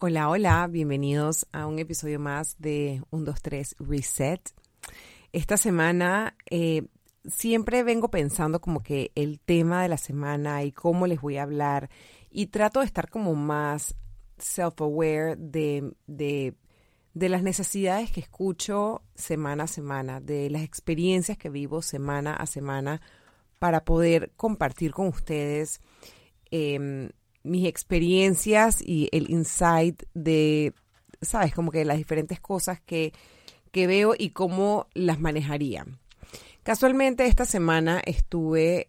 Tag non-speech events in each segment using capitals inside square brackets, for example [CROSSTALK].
Hola, hola, bienvenidos a un episodio más de 1, 2, 3 Reset. Esta semana eh, siempre vengo pensando como que el tema de la semana y cómo les voy a hablar y trato de estar como más self-aware de, de, las necesidades que escucho semana a semana, de las experiencias que vivo semana a semana para poder compartir con ustedes eh, mis experiencias y el insight de, sabes, como que las diferentes cosas que, que veo y cómo las manejaría. Casualmente esta semana estuve,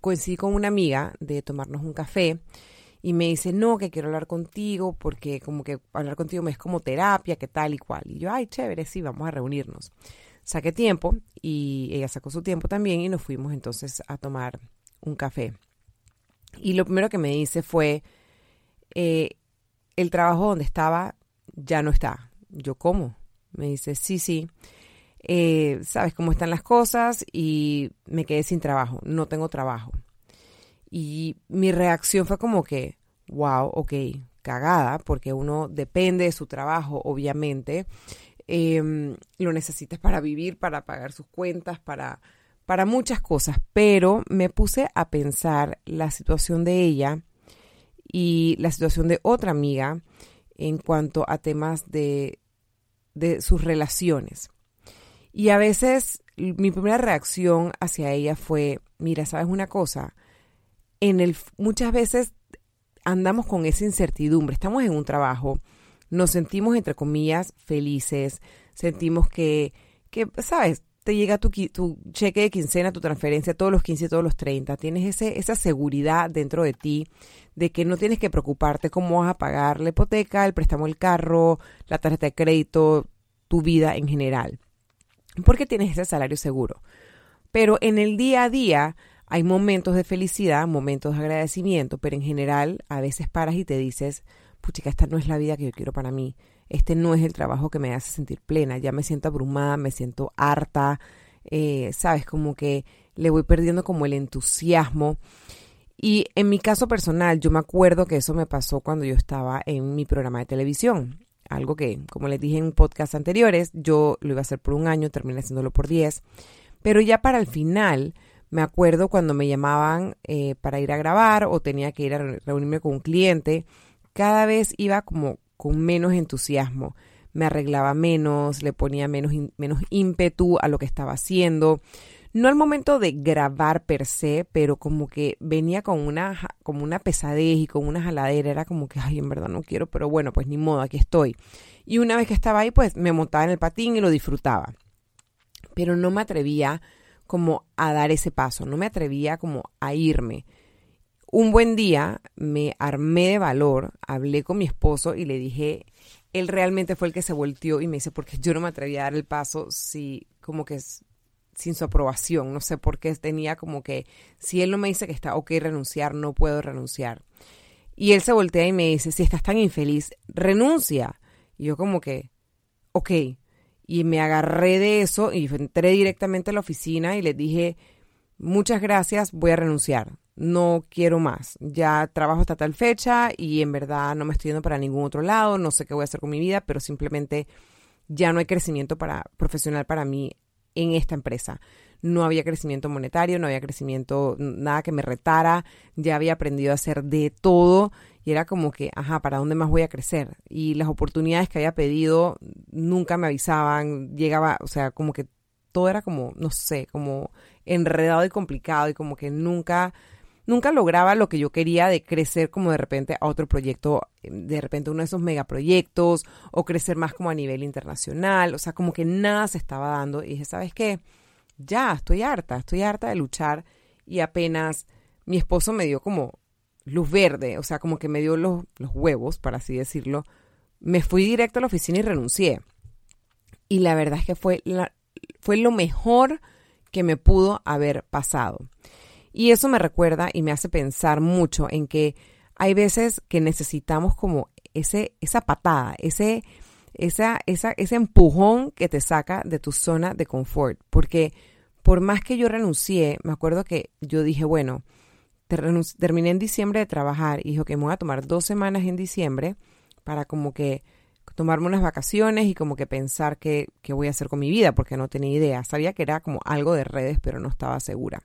coincidí con una amiga de tomarnos un café y me dice, no, que quiero hablar contigo porque como que hablar contigo me es como terapia, que tal y cual. Y yo, ay, chévere, sí, vamos a reunirnos. Saqué tiempo y ella sacó su tiempo también y nos fuimos entonces a tomar un café. Y lo primero que me dice fue, eh, el trabajo donde estaba ya no está. Yo, ¿cómo? Me dice, sí, sí. Eh, sabes cómo están las cosas y me quedé sin trabajo, no tengo trabajo. Y mi reacción fue como que, wow, ok, cagada, porque uno depende de su trabajo, obviamente. Em, lo necesitas para vivir, para pagar sus cuentas, para para muchas cosas, pero me puse a pensar la situación de ella y la situación de otra amiga en cuanto a temas de, de sus relaciones. Y a veces mi primera reacción hacia ella fue, mira, ¿sabes una cosa? En el, muchas veces andamos con esa incertidumbre, estamos en un trabajo, nos sentimos, entre comillas, felices, sentimos que, que ¿sabes? Te llega tu, cheque de quincena, tu transferencia todos los 15 y todos los 30. Tienes ese, esa seguridad dentro de ti de que no tienes que preocuparte cómo vas a pagar la hipoteca, el préstamo del carro, la tarjeta de crédito, tu vida en general. Porque tienes ese salario seguro. Pero en el día a día hay momentos de felicidad, momentos de agradecimiento, pero en general a veces paras y te dices, puchica, esta no es la vida que yo quiero para mí este no es el trabajo que me hace sentir plena, ya me siento abrumada, me siento harta, eh, sabes, como que le voy perdiendo como el entusiasmo. Y en mi caso personal, yo me acuerdo que eso me pasó cuando yo estaba en mi programa de televisión. Algo que, como les dije en podcast anteriores, yo lo iba a hacer por un año, terminé haciéndolo por diez. Pero ya para el final, me acuerdo cuando me llamaban eh, para ir a grabar o tenía que ir a reunirme con un cliente, cada vez iba como con menos entusiasmo. Me arreglaba menos, le ponía menos, menos ímpetu a lo que estaba haciendo. No al momento de grabar per se, pero como que venía con una, como una pesadez y con una jaladera. Era como que, ay, en verdad no quiero, pero bueno, pues ni modo, aquí estoy. Y una vez que estaba ahí, pues me montaba en el patín y lo disfrutaba. Pero no me atrevía como a dar ese paso, no me atrevía como a irme. Un buen día me armé de valor, hablé con mi esposo y le dije, él realmente fue el que se volteó y me dice, porque yo no me atreví a dar el paso si como que sin su aprobación, no sé por qué tenía como que, si él no me dice que está ok renunciar, no puedo renunciar. Y él se voltea y me dice, si estás tan infeliz, renuncia. Y yo como que, ok. Y me agarré de eso y entré directamente a la oficina y le dije, muchas gracias, voy a renunciar no quiero más. Ya trabajo hasta tal fecha y en verdad no me estoy yendo para ningún otro lado, no sé qué voy a hacer con mi vida, pero simplemente ya no hay crecimiento para, profesional para mí en esta empresa. No había crecimiento monetario, no había crecimiento, nada que me retara, ya había aprendido a hacer de todo y era como que, ajá, ¿para dónde más voy a crecer? Y las oportunidades que había pedido nunca me avisaban, llegaba, o sea, como que todo era como, no sé, como enredado y complicado y como que nunca nunca lograba lo que yo quería de crecer como de repente a otro proyecto, de repente uno de esos megaproyectos o crecer más como a nivel internacional, o sea, como que nada se estaba dando y dije, ¿sabes qué? Ya, estoy harta, estoy harta de luchar y apenas mi esposo me dio como luz verde, o sea, como que me dio los, los huevos, para así decirlo, me fui directo a la oficina y renuncié. Y la verdad es que fue, la, fue lo mejor que me pudo haber pasado. Y eso me recuerda y me hace pensar mucho en que hay veces que necesitamos como ese, esa patada, ese, esa, esa, ese empujón que te saca de tu zona de confort. Porque por más que yo renuncié, me acuerdo que yo dije, bueno, terminé en diciembre de trabajar y dijo que me voy a tomar dos semanas en diciembre para como que tomarme unas vacaciones y como que pensar qué, qué voy a hacer con mi vida, porque no tenía idea. Sabía que era como algo de redes, pero no estaba segura.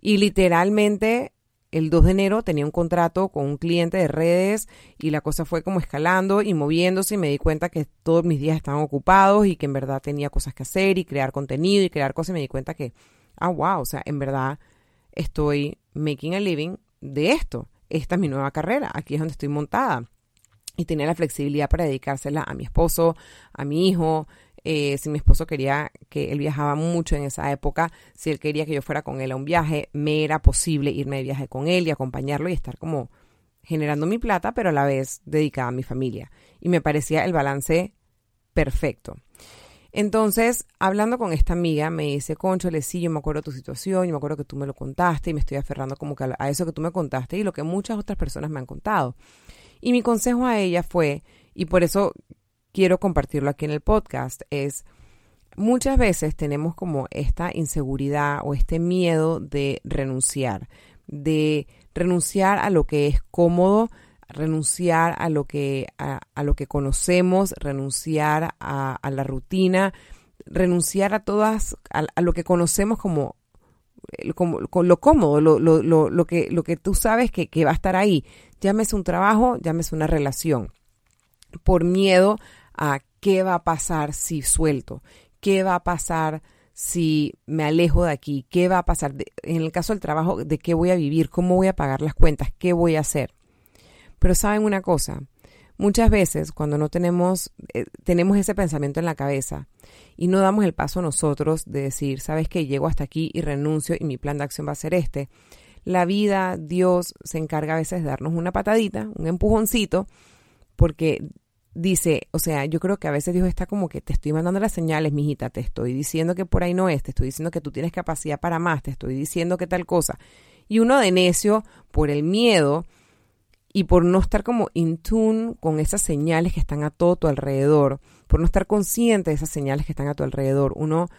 Y literalmente el 2 de enero tenía un contrato con un cliente de redes y la cosa fue como escalando y moviéndose y me di cuenta que todos mis días estaban ocupados y que en verdad tenía cosas que hacer y crear contenido y crear cosas me di cuenta que, ah, wow, o sea, en verdad estoy making a living de esto. Esta es mi nueva carrera, aquí es donde estoy montada. Y tenía la flexibilidad para dedicársela a mi esposo, a mi hijo, eh, si mi esposo quería que él viajaba mucho en esa época, si él quería que yo fuera con él a un viaje, me era posible irme de viaje con él y acompañarlo y estar como generando mi plata, pero a la vez dedicada a mi familia. Y me parecía el balance perfecto. Entonces, hablando con esta amiga, me dice, Concho, le sí, yo me acuerdo tu situación, yo me acuerdo que tú me lo contaste y me estoy aferrando como que a eso que tú me contaste y lo que muchas otras personas me han contado. Y mi consejo a ella fue, y por eso quiero compartirlo aquí en el podcast es muchas veces tenemos como esta inseguridad o este miedo de renunciar, de renunciar a lo que es cómodo, renunciar a lo que, a, lo que conocemos, renunciar a, la rutina, renunciar a todas, a, lo que conocemos como, como, lo cómodo, lo, lo, lo, lo, que, lo que tú sabes que, que va a estar ahí. Llámese un trabajo, llámese una relación. Por miedo a qué va a pasar si suelto, qué va a pasar si me alejo de aquí, qué va a pasar en el caso del trabajo, de qué voy a vivir, cómo voy a pagar las cuentas, qué voy a hacer. Pero saben una cosa, muchas veces cuando no tenemos, eh, tenemos ese pensamiento en la cabeza y no damos el paso nosotros de decir, sabes que llego hasta aquí y renuncio y mi plan de acción va a ser este, la vida, Dios se encarga a veces de darnos una patadita, un empujoncito, porque dice, o sea, yo creo que a veces Dios está como que te estoy mandando las señales, mijita, te estoy diciendo que por ahí no es, te estoy diciendo que tú tienes capacidad para más, te estoy diciendo que tal cosa. Y uno de necio, por el miedo y por no estar como in tune con esas señales que están a todo tu alrededor, por no estar consciente de esas señales que están a tu alrededor, uno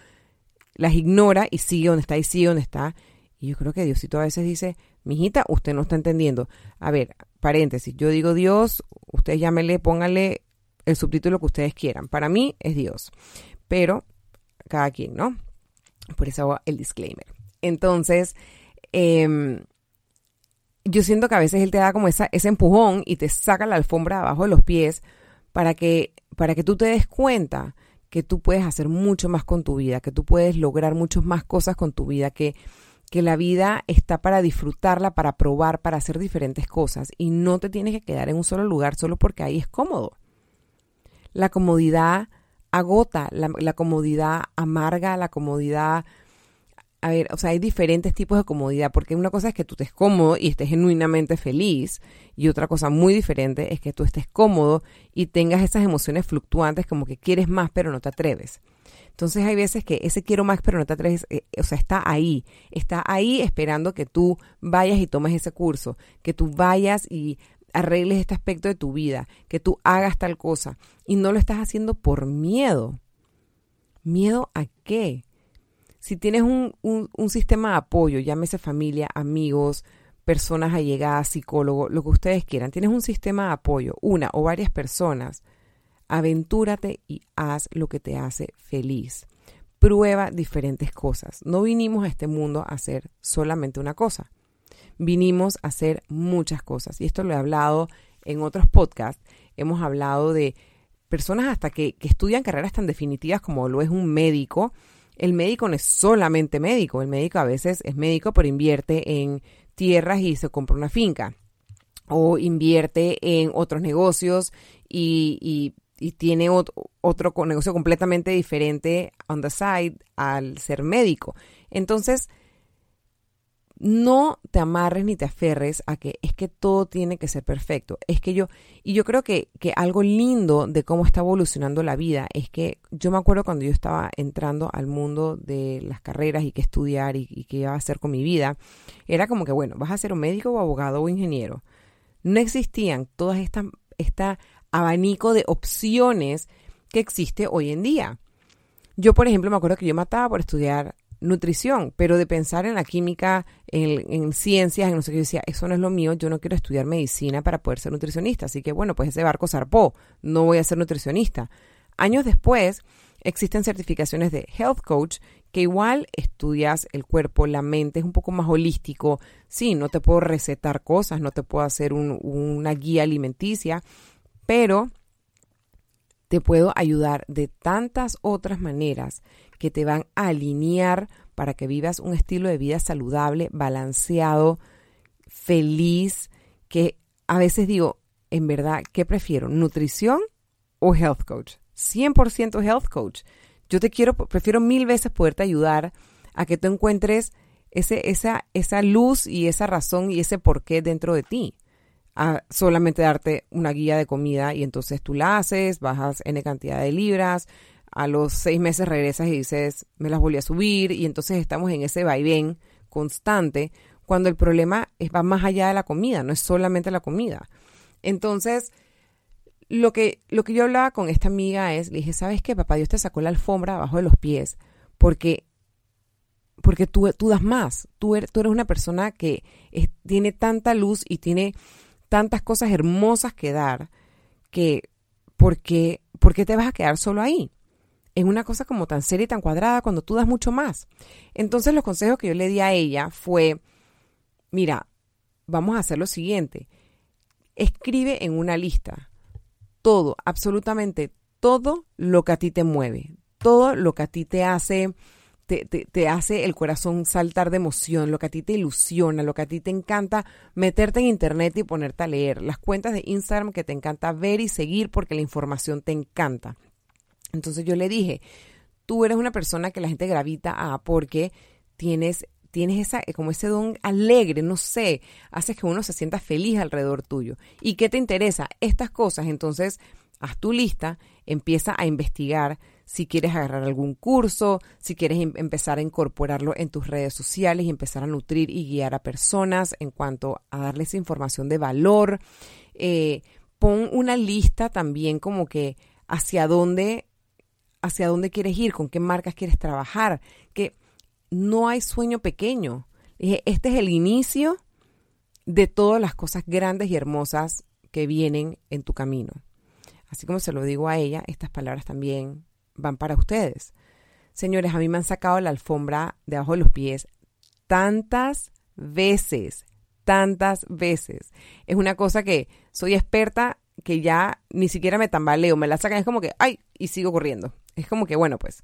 las ignora y sigue donde está y sigue donde está. Y yo creo que Diosito a veces dice, mijita, usted no está entendiendo. A ver, paréntesis, yo digo Dios, usted llámele, póngale el subtítulo que ustedes quieran. Para mí es Dios, pero cada quien, ¿no? Por eso hago el disclaimer. Entonces, em, yo siento que a veces él te da como esa, ese empujón y te saca la alfombra abajo de los pies para que, para que tú te des cuenta que tú puedes hacer mucho más con tu vida, que tú puedes lograr muchas más cosas con tu vida, que, que la vida está para disfrutarla, para probar, para hacer diferentes cosas. Y no te tienes que quedar en un solo lugar solo porque ahí es cómodo. La comodidad agota, la, comodidad amarga, la comodidad... A ver, o sea, hay diferentes tipos de comodidad, porque una cosa es que tú estés cómodo y estés genuinamente feliz, y otra cosa muy diferente es que tú estés cómodo y tengas esas emociones fluctuantes como que quieres más pero no te atreves. Entonces hay veces que ese quiero más pero no te atreves, eh, o sea, está ahí, está ahí esperando que tú vayas y tomes ese curso, que tú vayas y arregles este aspecto de tu vida, que tú hagas tal cosa y no lo estás haciendo por miedo. ¿Miedo a qué? Si tienes un, un, sistema de apoyo, llámese familia, amigos, personas allegadas, psicólogo, lo que ustedes quieran, tienes un sistema de apoyo, una o varias personas, aventúrate y haz lo que te hace feliz. Prueba diferentes cosas. No vinimos a este mundo a hacer solamente una cosa vinimos a hacer muchas cosas. Y esto lo he hablado en otros podcasts. Hemos hablado de personas hasta que, estudian carreras tan definitivas como lo es un médico. El médico no es solamente médico, el médico a veces es médico, pero invierte en tierras y se compra una finca. O invierte en otros negocios y, y tiene otro, otro negocio completamente diferente on the side al ser médico. Entonces, no te amarres ni te aferres a que es que todo tiene que ser perfecto. Es que yo, y yo creo que, que, algo lindo de cómo está evolucionando la vida es que yo me acuerdo cuando yo estaba entrando al mundo de las carreras y qué estudiar y, qué iba a hacer con mi vida, era como que, bueno, vas a ser un médico o abogado o ingeniero. No existían todas estas, este abanico de opciones que existe hoy en día. Yo, por ejemplo, me acuerdo que yo mataba por estudiar nutrición, pero de pensar en la química, en, ciencias, en no sé qué, decía, eso no es lo mío, yo no quiero estudiar medicina para poder ser nutricionista, así que bueno, pues ese barco zarpó, no voy a ser nutricionista. Años después, existen certificaciones de health coach que igual estudias el cuerpo, la mente, es un poco más holístico. Sí, no te puedo recetar cosas, no te puedo hacer una guía alimenticia, pero te puedo ayudar de tantas otras maneras que te van a alinear para que vivas un estilo de vida saludable, balanceado, feliz, que a veces digo, en verdad, ¿qué prefiero? ¿Nutrición o health coach? 100% health coach. Yo te quiero, prefiero mil veces poderte ayudar a que tú encuentres ese, esa, esa luz y esa razón y ese porqué dentro de ti. A solamente darte una guía de comida y entonces tú la haces, bajas N cantidad de libras, a los seis meses regresas y dices, me las volví a subir y entonces estamos en ese vaivén constante cuando el problema va más allá de la comida, no es solamente la comida. Entonces, lo que, lo que yo hablaba con esta amiga es, le dije, ¿sabes qué? Papá Dios te sacó la alfombra abajo de los pies porque, porque tú, tú das más. Tú eres, tú eres una persona que tiene tanta luz y tiene tantas cosas hermosas que dar que, ¿por qué, ¿por qué te vas a quedar solo ahí? En una cosa como tan seria y tan cuadrada cuando tú das mucho más. Entonces los consejos que yo le di a ella fue, mira, vamos a hacer lo siguiente. Escribe en una lista todo, absolutamente todo lo que a ti te mueve, todo lo que a ti te hace, te, hace el corazón saltar de emoción, lo que a ti te ilusiona, lo que a ti te encanta meterte en internet y ponerte a leer, las cuentas de Instagram que te encanta ver y seguir porque la información te encanta. Entonces yo le dije, tú eres una persona que la gente gravita a porque tienes tienes esa, como ese don alegre, no sé, haces que uno se sienta feliz alrededor tuyo. ¿Y qué te interesa? Estas cosas. Entonces, haz tu lista, empieza a investigar si quieres agarrar algún curso, si quieres em, empezar a incorporarlo en tus redes sociales y empezar a nutrir y guiar a personas en cuanto a darles información de valor. Eh, pon una lista también como que hacia dónde hacia dónde quieres ir, con qué marcas quieres trabajar, que no hay sueño pequeño. este es el inicio de todas las cosas grandes y hermosas que vienen en tu camino. Así como se lo digo a ella, estas palabras también van para ustedes. Señores, a mí me han sacado la alfombra de abajo de los pies tantas veces, tantas veces. Es una cosa que soy experta que ya ni siquiera me tambaleo, me la sacan, es como que, ay, y sigo corriendo. Es como que, bueno, pues,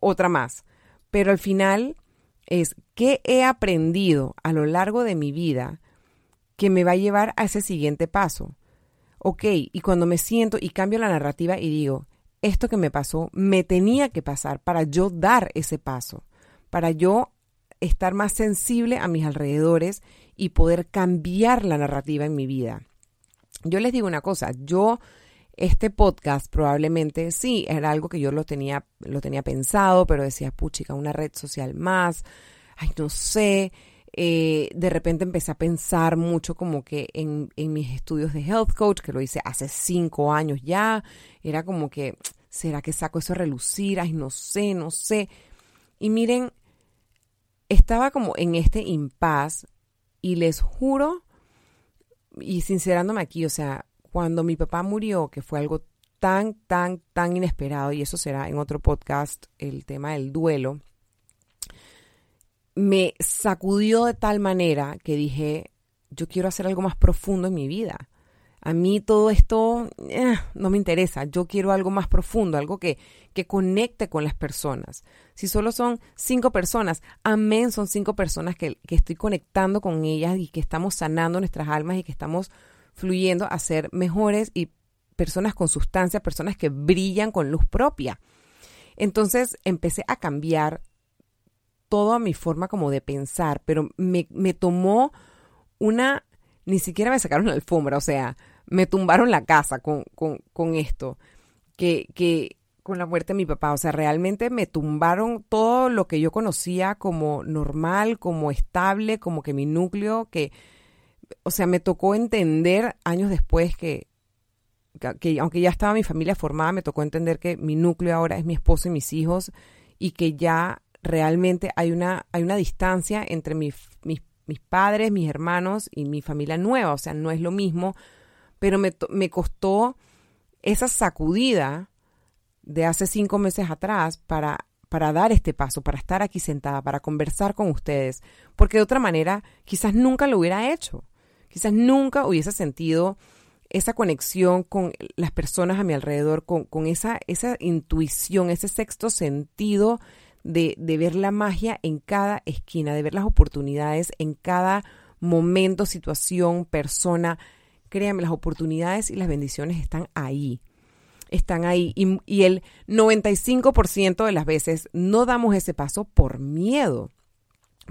otra más. Pero al final es qué he aprendido a lo largo de mi vida que me va a llevar a ese siguiente paso. Ok, y cuando me siento y cambio la narrativa y digo, esto que me pasó me tenía que pasar para yo dar ese paso, para yo estar más sensible a mis alrededores y poder cambiar la narrativa en mi vida. Yo les digo una cosa, yo este podcast probablemente sí, era algo que yo lo tenía, lo tenía pensado, pero decía, puchica, una red social más, ay, no sé. Eh, de repente empecé a pensar mucho como que en, en mis estudios de health coach, que lo hice hace cinco años ya, era como que, ¿será que saco eso a relucir? Ay, no sé, no sé. Y miren, estaba como en este impas y les juro, y sincerándome aquí, o sea, cuando mi papá murió, que fue algo tan, tan, tan inesperado, y eso será en otro podcast, el tema del duelo, me sacudió de tal manera que dije, yo quiero hacer algo más profundo en mi vida. A mí todo esto eh, no me interesa, yo quiero algo más profundo, algo que, que conecte con las personas. Si solo son cinco personas, amén, son cinco personas que, que estoy conectando con ellas y que estamos sanando nuestras almas y que estamos fluyendo a ser mejores y personas con sustancia, personas que brillan con luz propia. Entonces empecé a cambiar toda mi forma como de pensar, pero me, tomó una, ni siquiera me sacaron la alfombra, o sea, me tumbaron la casa con, con, esto, que, que con la muerte de mi papá, o sea, realmente me tumbaron todo lo que yo conocía como normal, como estable, como que mi núcleo, que o sea, me tocó entender años después que, que, aunque ya estaba mi familia formada, me tocó entender que mi núcleo ahora es mi esposo y mis hijos y que ya realmente hay una, hay una distancia entre mis, mis, mis padres, mis hermanos y mi familia nueva. O sea, no es lo mismo, pero me, me costó esa sacudida de hace cinco meses atrás para, para dar este paso, para estar aquí sentada, para conversar con ustedes, porque de otra manera quizás nunca lo hubiera hecho, quizás nunca hubiese sentido esa conexión con las personas a mi alrededor, con, con esa, esa intuición, ese sexto sentido de, de ver la magia en cada esquina, de ver las oportunidades en cada momento, situación, persona. Créanme, las oportunidades y las bendiciones están ahí están ahí y, y el 95% de las veces no damos ese paso por miedo,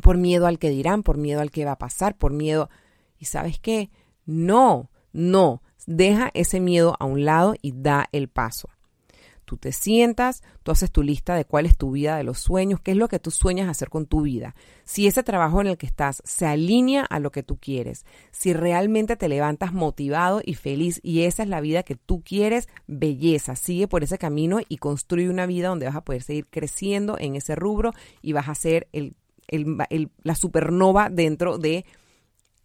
por miedo al que dirán, por miedo al que va a pasar, por miedo. ¿Y sabes qué? No, no, deja ese miedo a un lado y da el paso. Tú te sientas, tú haces tu lista de cuál es tu vida de los sueños, qué es lo que tú sueñas hacer con tu vida. Si ese trabajo en el que estás se alinea a lo que tú quieres, si realmente te levantas motivado y feliz y esa es la vida que tú quieres, belleza, sigue por ese camino y construye una vida donde vas a poder seguir creciendo en ese rubro y vas a ser la supernova dentro de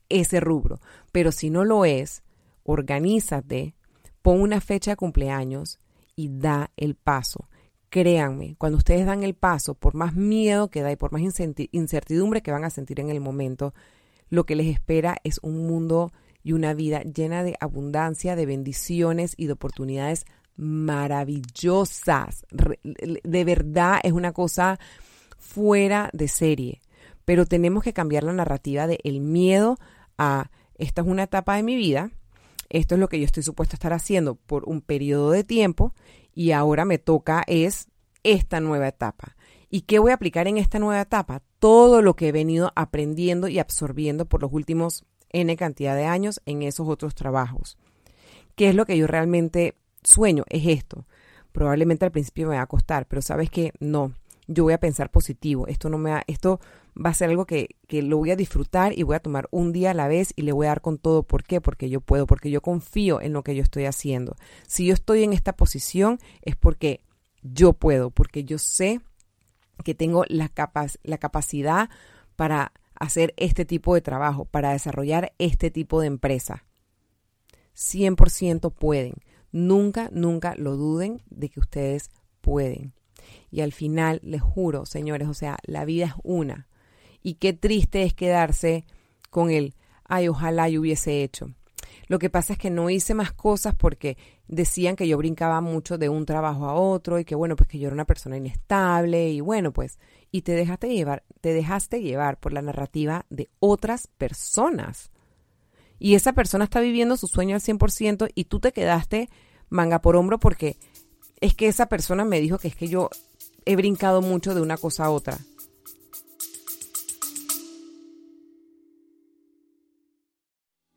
ese rubro. Pero si no lo es, organízate, pon una fecha de cumpleaños y da el paso. Créanme, cuando ustedes dan el paso, por más miedo que da y por más incertidumbre que van a sentir en el momento, lo que les espera es un mundo y una vida llena de abundancia, de bendiciones y de oportunidades maravillosas. De verdad es una cosa fuera de serie. Pero tenemos que cambiar la narrativa del el miedo a esta es una etapa de mi vida, esto es lo que yo estoy supuesto a estar haciendo por un periodo de tiempo y ahora me toca es esta nueva etapa. ¿Y qué voy a aplicar en esta nueva etapa? Todo lo que he venido aprendiendo y absorbiendo por los últimos N cantidad de años en esos otros trabajos. ¿Qué es lo que yo realmente sueño? Es esto. Probablemente al principio me va a costar, pero sabes que no. Yo voy a pensar positivo. Esto no me va, esto va a ser algo que, que, lo voy a disfrutar y voy a tomar un día a la vez y le voy a dar con todo. ¿Por qué? Porque yo puedo, porque yo confío en lo que yo estoy haciendo. Si yo estoy en esta posición es porque yo puedo, porque yo sé que tengo la, la capacidad para hacer este tipo de trabajo, para desarrollar este tipo de empresa. 100% pueden. Nunca, nunca lo duden de que ustedes pueden. Y al final, les juro, señores, o sea, la vida es una. Y qué triste es quedarse con el, ay, ojalá yo hubiese hecho. Lo que pasa es que no hice más cosas porque decían que yo brincaba mucho de un trabajo a otro y que bueno, pues que yo era una persona inestable y bueno, pues y te dejaste llevar, te dejaste llevar por la narrativa de otras personas. Y esa persona está viviendo su sueño al 100% y tú te quedaste manga por hombro porque es que esa persona me dijo que es que yo he brincado mucho de una cosa a otra.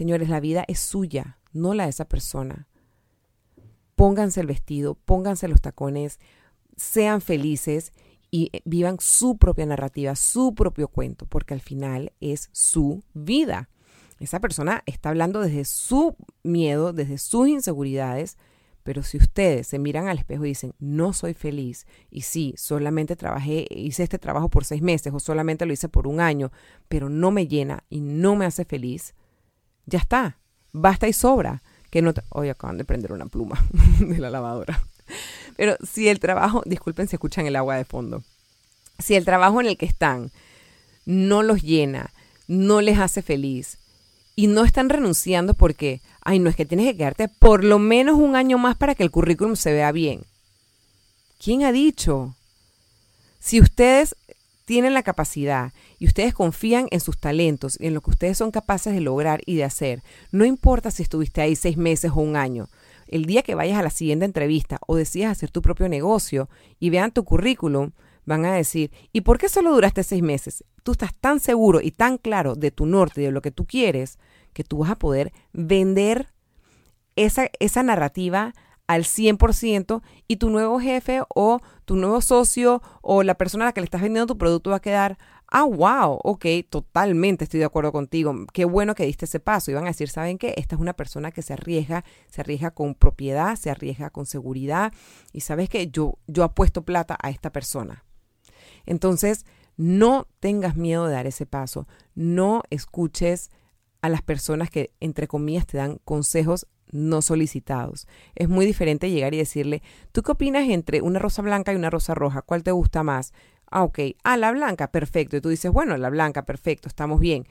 Señores, la vida es suya, no la de esa persona. Pónganse el vestido, pónganse los tacones, sean felices y eh, vivan su propia narrativa, su propio cuento, porque al final es su vida. Esa persona está hablando desde su miedo, desde sus inseguridades, pero si ustedes se miran al espejo y dicen, no soy feliz, y sí, solamente trabajé, hice este trabajo por seis meses o solamente lo hice por un año, pero no me llena y no me hace feliz, ya está, basta y sobra. Que no Hoy acaban de prender una pluma [LAUGHS] de la lavadora. Pero si el trabajo, disculpen si escuchan el agua de fondo, si el trabajo en el que están no los llena, no les hace feliz y no están renunciando porque, ay, no es que tienes que quedarte por lo menos un año más para que el currículum se vea bien. ¿Quién ha dicho? Si ustedes tienen la capacidad y ustedes confían en sus talentos y en lo que ustedes son capaces de lograr y de hacer, no importa si estuviste ahí seis meses o un año, el día que vayas a la siguiente entrevista o decidas hacer tu propio negocio y vean tu currículum, van a decir, ¿y por qué solo duraste seis meses? Tú estás tan seguro y tan claro de tu norte de lo que tú quieres que tú vas a poder vender esa, esa narrativa al 100% y tu nuevo jefe o tu nuevo socio o la persona a la que le estás vendiendo tu producto va a quedar, ah, wow, ok, totalmente estoy de acuerdo contigo, qué bueno que diste ese paso. Y van a decir, ¿saben qué? Esta es una persona que se arriesga, se arriesga con propiedad, se arriesga con seguridad y sabes que yo, yo apuesto plata a esta persona. Entonces, no tengas miedo de dar ese paso, no escuches a las personas que, entre comillas, te dan consejos no solicitados. Es muy diferente llegar y decirle, ¿tú qué opinas entre una rosa blanca y una rosa roja? ¿Cuál te gusta más? Ah, ok. Ah, la blanca, perfecto. Y tú dices, bueno, la blanca, perfecto, estamos bien.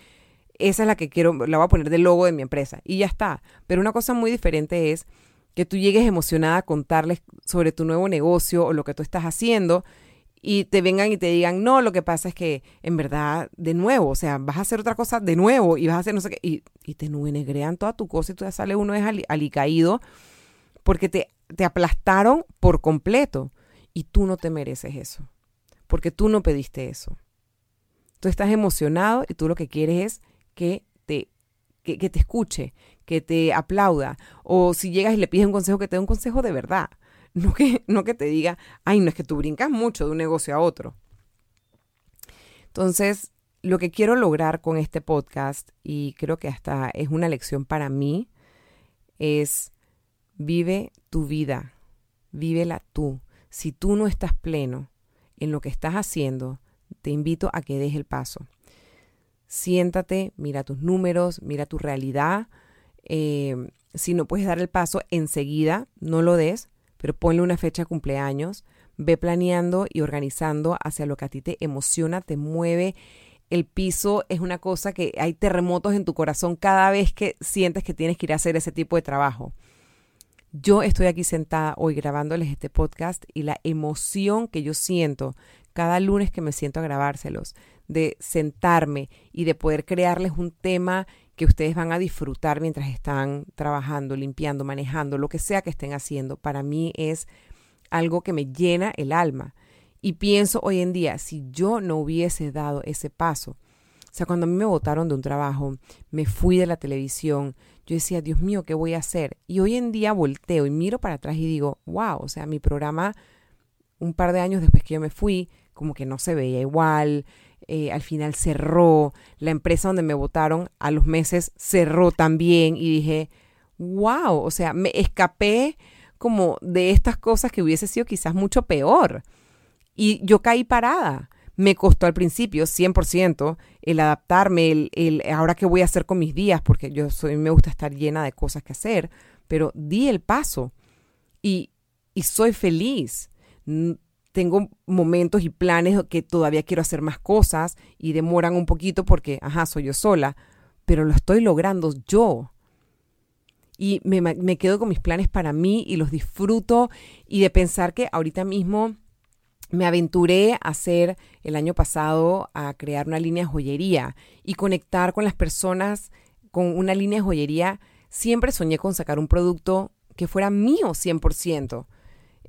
Esa es la que quiero, la voy a poner de logo de mi empresa. Y ya está. Pero una cosa muy diferente es que tú llegues emocionada a contarles sobre tu nuevo negocio o lo que tú estás haciendo y te vengan y te digan, no, lo que pasa es que en verdad, de nuevo, o sea, vas a hacer otra cosa de nuevo y vas a hacer no sé qué, y, y te negrean toda tu cosa y tú ya sale uno es alicaído porque te, te aplastaron por completo y tú no te mereces eso, porque tú no pediste eso. Tú estás emocionado y tú lo que quieres es que te, que, que te escuche, que te aplauda, o si llegas y le pides un consejo, que te dé un consejo de verdad no que, no que te diga, ay, no es que tú brincas mucho de un negocio a otro. Entonces, lo que quiero lograr con este podcast, y creo que hasta es una lección para mí, es vive tu vida, vívela tú. Si tú no estás pleno en lo que estás haciendo, te invito a que des el paso. Siéntate, mira tus números, mira tu realidad. Eh, si no puedes dar el paso enseguida, no lo des, pero ponle una fecha de cumpleaños, ve planeando y organizando hacia lo que a ti te emociona, te mueve. El piso es una cosa que hay terremotos en tu corazón cada vez que sientes que tienes que ir a hacer ese tipo de trabajo. Yo estoy aquí sentada hoy grabándoles este podcast y la emoción que yo siento cada lunes que me siento a grabárselos, de sentarme y de poder crearles un tema que ustedes van a disfrutar mientras están trabajando, limpiando, manejando, lo que sea que estén haciendo, para mí es algo que me llena el alma. Y pienso hoy en día, si yo no hubiese dado ese paso, o sea, cuando a mí me votaron de un trabajo, me fui de la televisión, yo decía, Dios mío, ¿qué voy a hacer? Y hoy en día volteo y miro para atrás y digo, wow, o sea, mi programa, un par de años después que yo me fui, como que no se veía igual, eh, al final cerró, la empresa donde me votaron a los meses cerró también y dije, wow, o sea, me escapé como de estas cosas que hubiese sido quizás mucho peor. Y yo caí parada. Me costó al principio 100% el adaptarme, el, el ahora qué voy a hacer con mis días, porque yo soy, me gusta estar llena de cosas que hacer, pero di el paso y, y soy feliz tengo momentos y planes que todavía quiero hacer más cosas y demoran un poquito porque, ajá, soy yo sola, pero lo estoy logrando yo. Y me, me quedo con mis planes para mí y los disfruto y de pensar que ahorita mismo me aventuré a hacer el año pasado a crear una línea de joyería y conectar con las personas con una línea de joyería. Siempre soñé con sacar un producto que fuera mío 100%.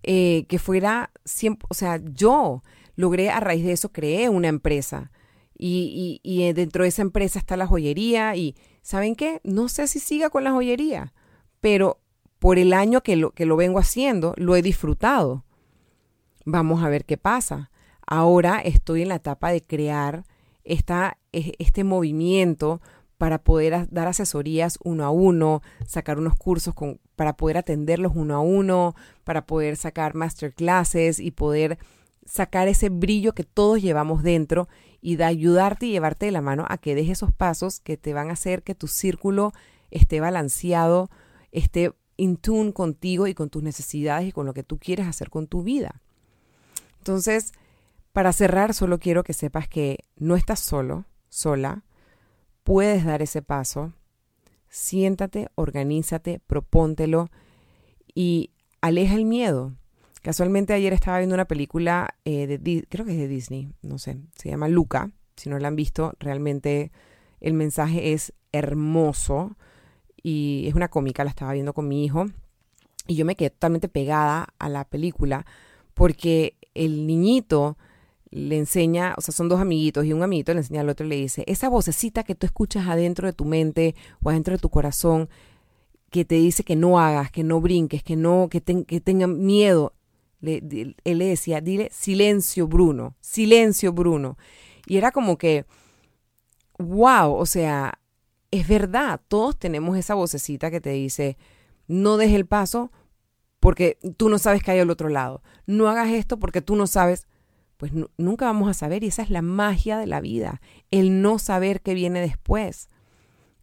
Eh, que fuera siempre, o sea, yo logré a raíz de eso, creé una empresa. Y, y, y, dentro de esa empresa está la joyería y, ¿saben qué? No sé si siga con la joyería, pero por el año que lo, que lo vengo haciendo, lo he disfrutado. Vamos a ver qué pasa. Ahora estoy en la etapa de crear esta, este movimiento para poder dar asesorías uno a uno, sacar unos cursos con, para poder atenderlos uno a uno, para poder sacar masterclasses y poder sacar ese brillo que todos llevamos dentro y de ayudarte y llevarte de la mano a que des esos pasos que te van a hacer que tu círculo esté balanceado, esté in tune contigo y con tus necesidades y con lo que tú quieres hacer con tu vida. Entonces, para cerrar, solo quiero que sepas que no estás solo, sola, puedes dar ese paso, siéntate, organízate, propóntelo y aleja el miedo. Casualmente ayer estaba viendo una película eh, de, creo que es de Disney, no sé, se llama Luca. Si no la han visto, realmente el mensaje es hermoso y es una cómica, la estaba viendo con mi hijo. Y yo me quedé totalmente pegada a la película porque el niñito le enseña, o sea, son dos amiguitos y un amiguito le enseña al otro y le dice, esa vocecita que tú escuchas adentro de tu mente o adentro de tu corazón que te dice que no hagas, que no brinques, que no, que, que tengan miedo. Él le decía, dile silencio Bruno, silencio Bruno. Y era como que, wow, o sea, es verdad, todos tenemos esa vocecita que te dice, no des el paso porque tú no sabes que hay al otro lado. No hagas esto porque tú no sabes. Pues nunca vamos a saber y esa es la magia de la vida, el no saber qué viene después.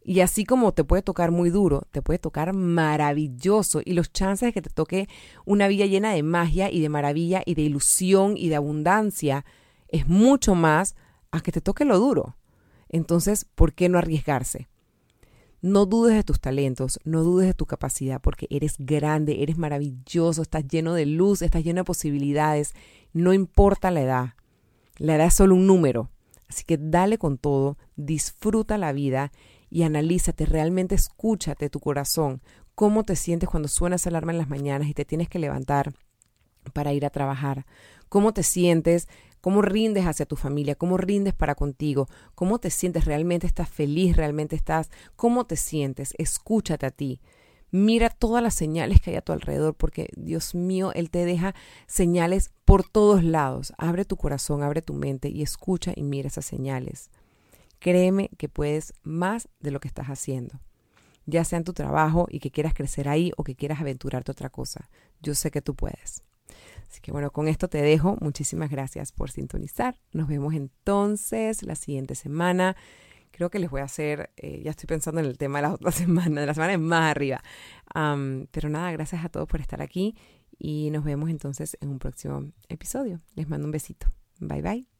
Y así como te puede tocar muy duro, te puede tocar maravilloso. Y los chances de que te toque una vida llena de magia y de maravilla y de ilusión y de abundancia es mucho más a que te toque lo duro. Entonces, ¿por qué no arriesgarse? No dudes de tus talentos, no dudes de tu capacidad, porque eres grande, eres maravilloso, estás lleno de luz, estás lleno de posibilidades, no importa la edad. La edad es solo un número. Así que dale con todo, disfruta la vida y analízate, realmente escúchate tu corazón, cómo te sientes cuando suena esa alarma en las mañanas y te tienes que levantar para ir a trabajar, cómo te sientes cómo rindes hacia tu familia, cómo rindes para contigo, cómo te sientes, realmente estás feliz, realmente estás, cómo te sientes, escúchate a ti. Mira todas las señales que hay a tu alrededor, porque Dios mío, Él te deja señales por todos lados. Abre tu corazón, abre tu mente y escucha y mira esas señales. Créeme que puedes más de lo que estás haciendo, ya sea en tu trabajo y que quieras crecer ahí o que quieras aventurarte otra cosa. Yo sé que tú puedes. Así que bueno, con esto te dejo. Muchísimas gracias por sintonizar. Nos vemos entonces la siguiente semana. Creo que les voy a hacer, eh, ya estoy pensando en el tema de la [LAUGHS] otra semana, de la semana más arriba. pero nada, gracias a todos por estar aquí y nos vemos entonces en un próximo episodio. Les mando un besito. Bye bye.